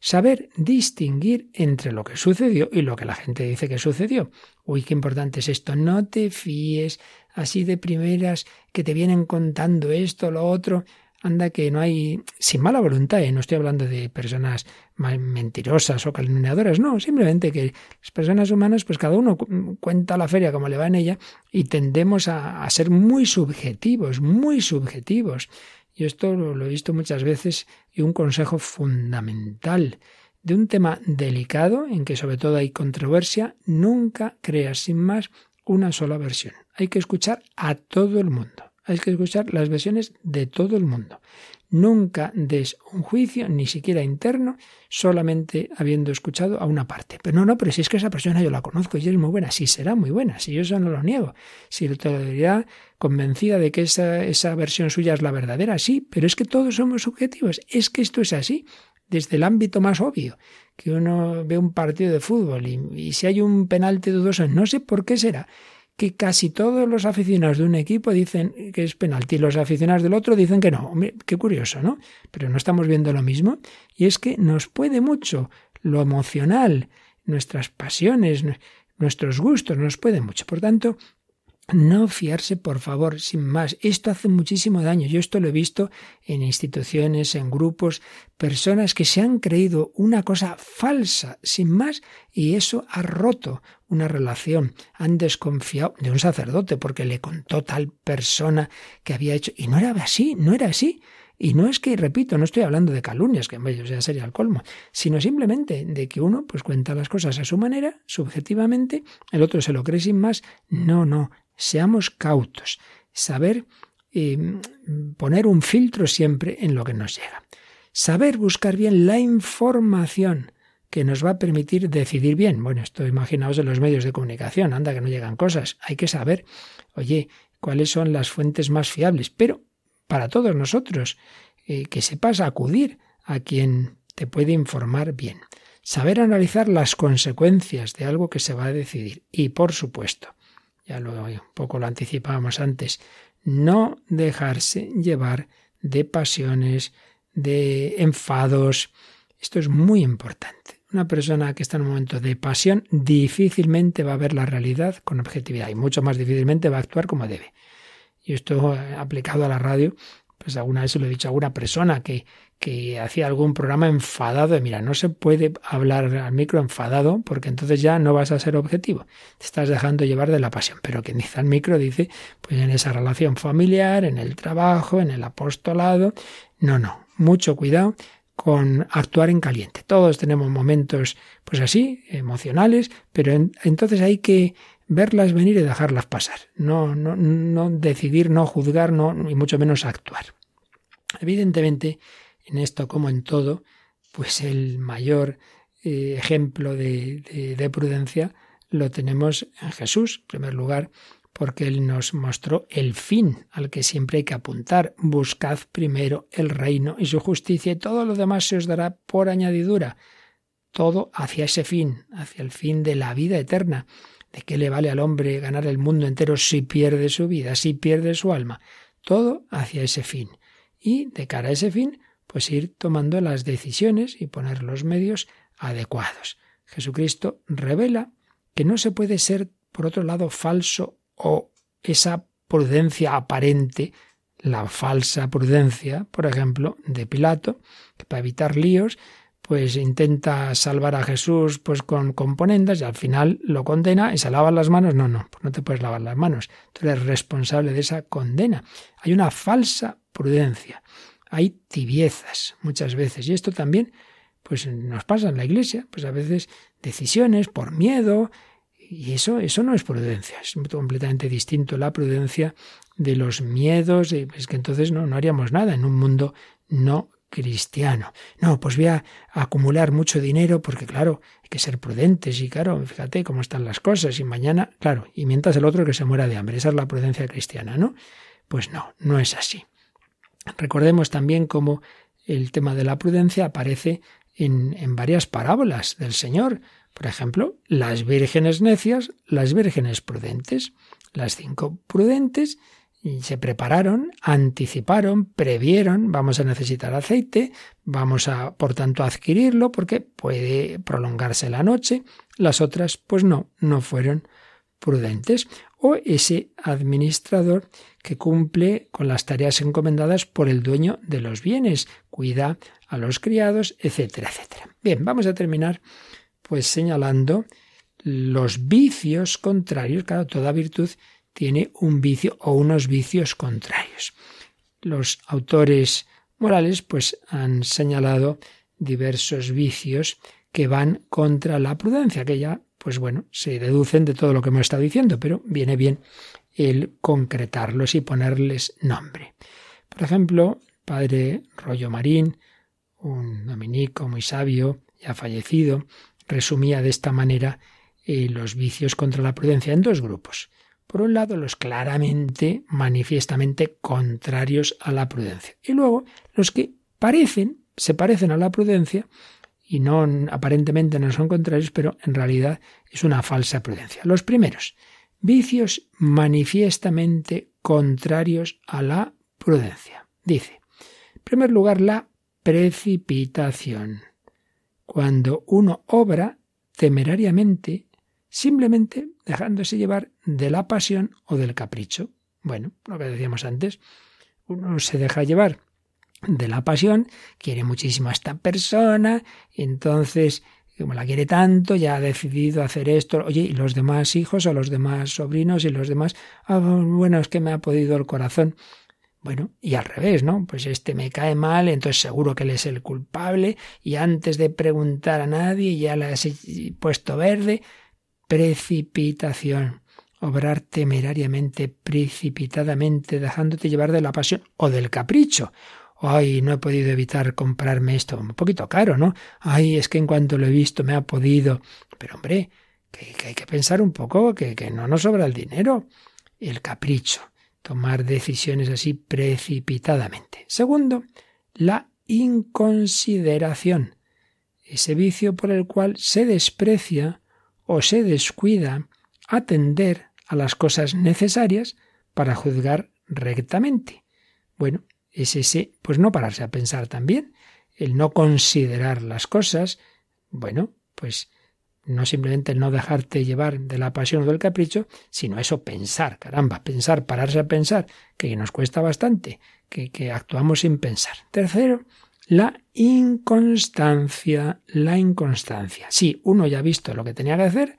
Saber distinguir entre lo que sucedió y lo que la gente dice que sucedió. Uy, qué importante es esto. No te fíes así de primeras que te vienen contando esto, lo otro. Anda que no hay, sin mala voluntad, ¿eh? no estoy hablando de personas mentirosas o calumniadoras, no, simplemente que las personas humanas, pues cada uno cuenta la feria como le va en ella y tendemos a, ser muy subjetivos, muy subjetivos. Y esto lo, he visto muchas veces y un consejo fundamental de un tema delicado en que sobre todo hay controversia, nunca creas sin más una sola versión. Hay que escuchar a todo el mundo. Hay que escuchar las versiones de todo el mundo. Nunca des un juicio, ni siquiera interno, solamente habiendo escuchado a una parte. Pero no, no, pero si es que esa persona yo la conozco y es muy buena, sí será muy buena, si yo eso no lo niego. Si todavía convencida de que esa, esa versión suya es la verdadera, sí, pero es que todos somos subjetivos, es que esto es así, desde el ámbito más obvio, que uno ve un partido de fútbol y, y si hay un penalti dudoso, no sé por qué será que casi todos los aficionados de un equipo dicen que es penalti y los aficionados del otro dicen que no. qué curioso, ¿no? Pero no estamos viendo lo mismo. Y es que nos puede mucho lo emocional, nuestras pasiones, nuestros gustos, nos puede mucho. Por tanto, No fiarse, por favor, sin más. Esto hace muchísimo daño. Yo esto lo he visto en instituciones, en grupos, personas que se han creído una cosa falsa, sin más, y eso ha roto una relación. Han desconfiado de un sacerdote porque le contó tal persona que había hecho. Y no era así, no era así. Y no es que, repito, no estoy hablando de calumnias, que ellos ya sería el colmo, sino simplemente de que uno pues cuenta las cosas a su manera, subjetivamente, el otro se lo cree sin más. No, no, seamos cautos, saber eh, poner un filtro siempre en lo que nos llega. Saber buscar bien la información que nos va a permitir decidir bien. Bueno, esto imaginaos en los medios de comunicación, anda que no llegan cosas. Hay que saber, oye, cuáles son las fuentes más fiables, pero para todos nosotros, eh, que sepas acudir a quien te puede informar bien. Saber analizar las consecuencias de algo que se va a decidir. Y por supuesto, ya lo un poco lo anticipábamos antes, no dejarse llevar de pasiones, de enfados. Esto es muy importante. Una persona que está en un momento de pasión difícilmente va a ver la realidad con objetividad y mucho más difícilmente va a actuar como debe. Y esto eh, aplicado a la radio, pues alguna vez se lo he dicho a alguna persona que, que hacía algún programa enfadado. De, mira, no se puede hablar al micro enfadado porque entonces ya no vas a ser objetivo. Te estás dejando llevar de la pasión. Pero quien dice al micro dice, pues en esa relación familiar, en el trabajo, en el apostolado. No, no, mucho cuidado con actuar en caliente. Todos tenemos momentos, pues así, emocionales, pero entonces hay que verlas venir y dejarlas pasar. No, no, no decidir, no juzgar, no, y mucho menos actuar. Evidentemente, en esto como en todo, pues el mayor eh, ejemplo de, de, prudencia lo tenemos en Jesús, en primer lugar, porque Él nos mostró el fin al que siempre hay que apuntar. Buscad primero el reino y su justicia y todo lo demás se os dará por añadidura. Todo hacia ese fin, hacia el fin de la vida eterna. ¿De qué le vale al hombre ganar el mundo entero si pierde su vida, si pierde su alma? Todo hacia ese fin. Y de cara a ese fin, pues ir tomando las decisiones y poner los medios adecuados. Jesucristo revela que no se puede ser, por otro lado, falso o esa prudencia aparente, la falsa prudencia, por ejemplo, de Pilato, que para evitar líos pues intenta salvar a Jesús pues con componendas y al final lo condena y se lava las manos. No, no, pues no te puedes lavar las manos. Tú eres responsable de esa condena. Hay una falsa prudencia. Hay tibiezas muchas veces. Y esto también pues nos pasa en la iglesia. Pues a veces decisiones por miedo. Y eso, eso no es prudencia. Es completamente distinto la prudencia de los miedos. Es que entonces no, no haríamos nada en un mundo no cristiano. No, pues voy a acumular mucho dinero porque, claro, hay que ser prudentes y, claro, fíjate cómo están las cosas y mañana, claro, y mientras el otro que se muera de hambre. Esa es la prudencia cristiana, ¿no? Pues no, no es así. Recordemos también cómo el tema de la prudencia aparece en, en varias parábolas del Señor. Por ejemplo, las vírgenes necias, las vírgenes prudentes. Las cinco prudentes se prepararon, anticiparon, previeron, vamos a necesitar aceite, vamos a, por tanto, adquirirlo porque puede prolongarse la noche. Las otras, pues no, no fueron prudentes. O ese administrador que cumple con las tareas encomendadas por el dueño de los bienes, cuida a los criados, etcétera, etcétera. Bien, vamos a terminar pues señalando los vicios contrarios, claro, toda virtud tiene un vicio o unos vicios contrarios. Los autores morales pues han señalado diversos vicios que van contra la prudencia, que ya pues bueno, se deducen de todo lo que hemos estado diciendo, pero viene bien el concretarlos y ponerles nombre. Por ejemplo, padre Rollo Marín, un dominico muy sabio, ya fallecido, resumía de esta manera eh, los vicios contra la prudencia en dos grupos. Por un lado, los claramente, manifiestamente contrarios a la prudencia. Y luego, los que parecen, se parecen a la prudencia y no aparentemente no son contrarios, pero en realidad es una falsa prudencia. Los primeros, vicios manifiestamente contrarios a la prudencia. Dice, en primer lugar, la precipitación. Cuando uno obra temerariamente simplemente dejándose llevar de la pasión o del capricho. Bueno, lo que decíamos antes, uno se deja llevar de la pasión, quiere muchísimo a esta persona, y entonces, como la quiere tanto, ya ha decidido hacer esto, oye, y los demás hijos o los demás sobrinos y los demás, ah, bueno, es que me ha podido el corazón. Bueno, y al revés, ¿no? Pues este me cae mal, entonces seguro que él es el culpable, y antes de preguntar a nadie ya le has puesto verde. Precipitación. Obrar temerariamente, precipitadamente, dejándote llevar de la pasión o del capricho. Ay, no he podido evitar comprarme esto. Un poquito caro, ¿no? Ay, es que en cuanto lo he visto me ha podido. Pero hombre, que, hay que pensar un poco, que, que no nos sobra el dinero. El capricho tomar decisiones así precipitadamente. Segundo, la inconsideración, ese vicio por el cual se desprecia o se descuida atender a las cosas necesarias para juzgar rectamente. Bueno, es ese, pues no pararse a pensar también, el no considerar las cosas, bueno, pues no simplemente no dejarte llevar de la pasión o del capricho, sino eso pensar, caramba, pensar, pararse a pensar, que nos cuesta bastante, que, que actuamos sin pensar. Tercero, la inconstancia, la inconstancia. Sí, uno ya ha visto lo que tenía que hacer,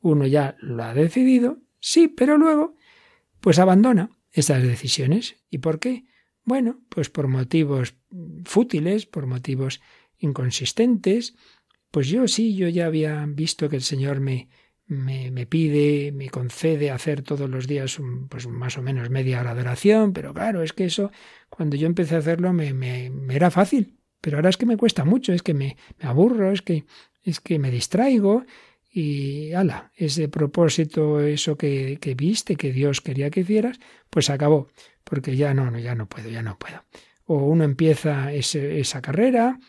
uno ya lo ha decidido, sí, pero luego, pues abandona esas decisiones. ¿Y por qué? Bueno, pues por motivos fútiles, por motivos inconsistentes, pues yo sí, yo ya había visto que el Señor me, me, me, pide, me concede hacer todos los días pues más o menos media hora de oración, pero claro, es que eso, cuando yo empecé a hacerlo me, me, era fácil, pero ahora es que me cuesta mucho, es que me, me aburro, es que, es que me distraigo y ala, ese propósito, eso que, que viste, que Dios quería que hicieras, pues acabó, porque ya no, no, ya no puedo, ya no puedo. O uno empieza ese, esa carrera,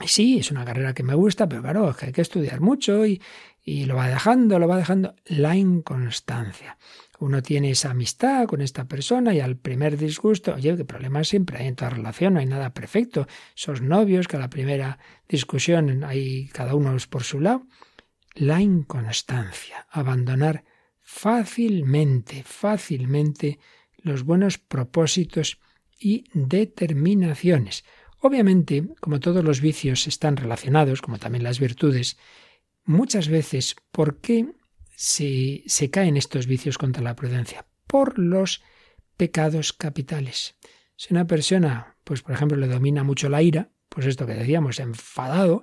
Sí, es una carrera que me gusta, pero claro, hay que estudiar mucho y, y lo va dejando, lo va dejando. La inconstancia. Uno tiene esa amistad con esta persona y al primer disgusto, oye, qué problemas siempre hay en toda relación, no hay nada perfecto. Esos novios que a la primera discusión hay cada uno por su lado. La inconstancia, abandonar fácilmente, fácilmente los buenos propósitos y determinaciones. Obviamente, como todos los vicios están relacionados, como también las virtudes, muchas veces, ¿por qué se, se caen estos vicios contra la prudencia? Por los pecados capitales. Si una persona, pues por ejemplo, le domina mucho la ira, pues esto que decíamos, enfadado,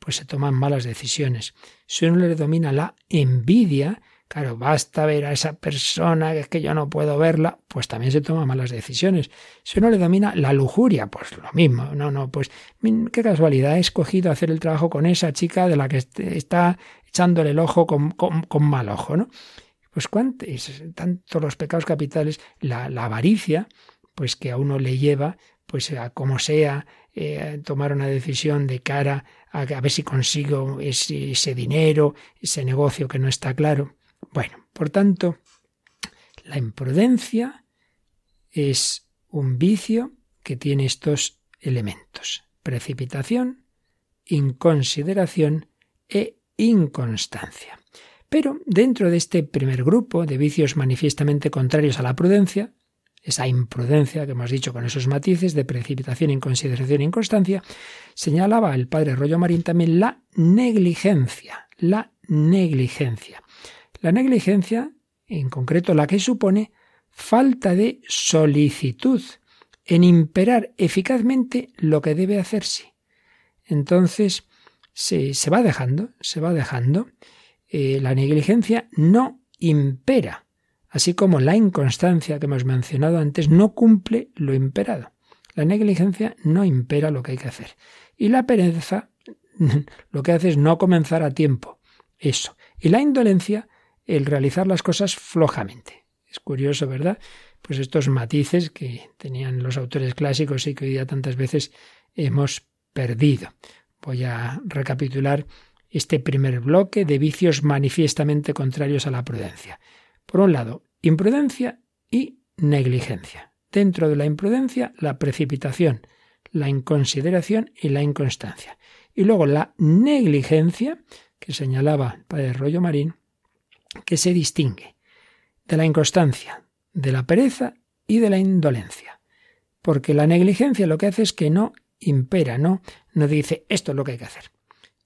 pues se toman malas decisiones. Si uno le domina la envidia, Claro, basta ver a esa persona que es que yo no puedo verla, pues también se toma malas decisiones. Si uno le domina la lujuria, pues lo mismo. No, no, pues qué casualidad, he escogido hacer el trabajo con esa chica de la que está echándole el ojo con, mal ojo, ¿no? Pues cuántos, tanto los pecados capitales, la, avaricia, pues que a uno le lleva, pues a como sea, eh, tomar una decisión de cara a ver si consigo ese dinero, ese negocio que no está claro. Bueno, por tanto, la imprudencia es un vicio que tiene estos elementos. Precipitación, inconsideración e inconstancia. Pero dentro de este primer grupo de vicios manifiestamente contrarios a la prudencia, esa imprudencia que hemos dicho con esos matices de precipitación, inconsideración e inconstancia, señalaba el padre Rollo Marín también la negligencia, la negligencia. La negligencia, en concreto la que supone falta de solicitud en imperar eficazmente lo que debe hacerse. Entonces, se, se va dejando, se va dejando. Eh, la negligencia no impera, así como la inconstancia que hemos mencionado antes no cumple lo imperado. La negligencia no impera lo que hay que hacer. Y la pereza lo que hace es no comenzar a tiempo. Eso. Y la indolencia el realizar las cosas flojamente. Es curioso, ¿verdad? Pues estos matices que tenían los autores clásicos y que hoy día tantas veces hemos perdido. Voy a recapitular este primer bloque de vicios manifiestamente contrarios a la prudencia. Por un lado, imprudencia y negligencia. Dentro de la imprudencia, la precipitación, la inconsideración y la inconstancia. Y luego la negligencia, que señalaba el padre Rollo Marín, que se distingue de la inconstancia, de la pereza y de la indolencia. Porque la negligencia lo que hace es que no impera, no, no dice esto es lo que hay que hacer.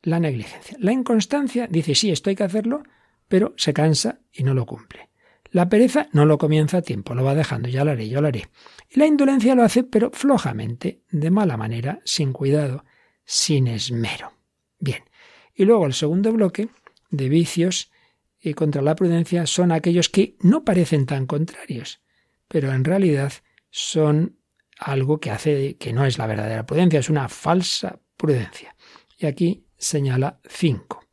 La negligencia. La inconstancia dice sí, esto hay que hacerlo, pero se cansa y no lo cumple. La pereza no lo comienza a tiempo, lo va dejando, ya lo haré, yo lo haré. Y la indolencia lo hace, pero flojamente, de mala manera, sin cuidado, sin esmero. Bien. Y luego el segundo bloque de vicios y contra la prudencia son aquellos que no parecen tan contrarios, pero en realidad son algo que hace que no es la verdadera prudencia, es una falsa prudencia. Y aquí señala cinco.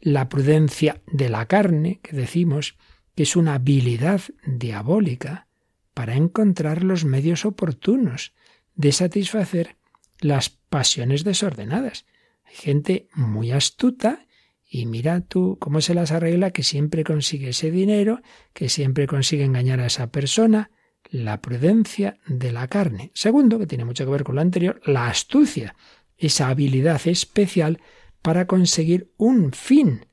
La prudencia de la carne, que decimos, que es una habilidad diabólica para encontrar los medios oportunos de satisfacer las pasiones desordenadas. Hay gente muy astuta y mira tú cómo se las arregla que siempre consigue ese dinero, que siempre consigue engañar a esa persona. La prudencia de la carne. Segundo, que tiene mucho que ver con lo anterior, la astucia, esa habilidad especial para conseguir un fin.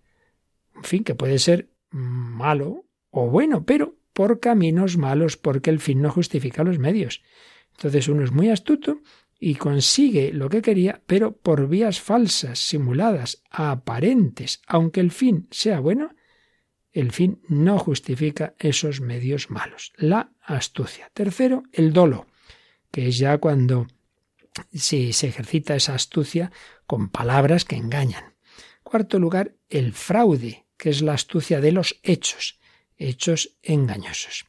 Un fin que puede ser malo o bueno, pero por caminos malos, porque el fin no justifica los medios. Entonces uno es muy astuto y consigue lo que quería, pero por vías falsas, simuladas, aparentes, aunque el fin sea bueno, el fin no justifica esos medios malos. La astucia. Tercero, el dolo, que es ya cuando se ejercita esa astucia con palabras que engañan. Cuarto lugar, el fraude, que es la astucia de los hechos hechos engañosos.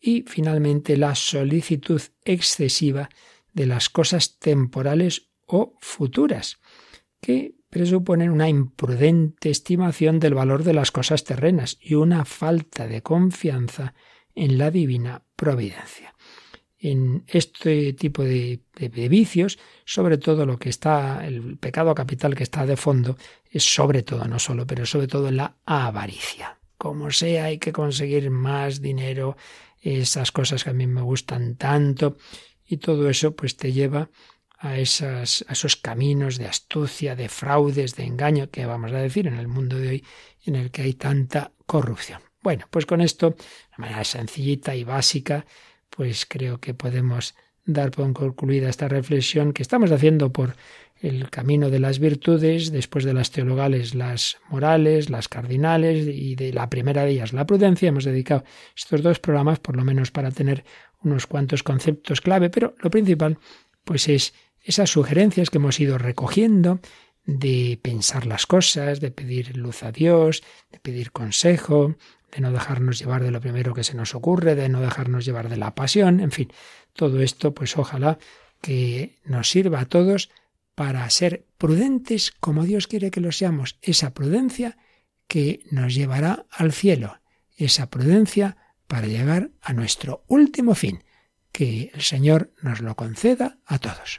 Y finalmente la solicitud excesiva de las cosas temporales o futuras, que presuponen una imprudente estimación del valor de las cosas terrenas y una falta de confianza en la divina providencia. En este tipo de, vicios, sobre todo lo que está, el pecado capital que está de fondo, es sobre todo, no solo, pero sobre todo en la avaricia como sea, hay que conseguir más dinero, esas cosas que a mí me gustan tanto, y todo eso pues te lleva a, esas, a esos caminos de astucia, de fraudes, de engaño, que vamos a decir en el mundo de hoy, en el que hay tanta corrupción. Bueno, pues con esto, de manera sencillita y básica, pues creo que podemos dar por concluida esta reflexión que estamos haciendo por el camino de las virtudes, después de las teologales, las morales, las cardinales, y de la primera de ellas, la prudencia. Hemos dedicado estos dos programas, por lo menos para tener unos cuantos conceptos clave, pero lo principal, pues es esas sugerencias que hemos ido recogiendo de pensar las cosas, de pedir luz a Dios, de pedir consejo, de no dejarnos llevar de lo primero que se nos ocurre, de no dejarnos llevar de la pasión, en fin, todo esto, pues ojalá que nos sirva a todos para ser prudentes como Dios quiere que lo seamos, esa prudencia que nos llevará al cielo, esa prudencia para llegar a nuestro último fin, que el Señor nos lo conceda a todos.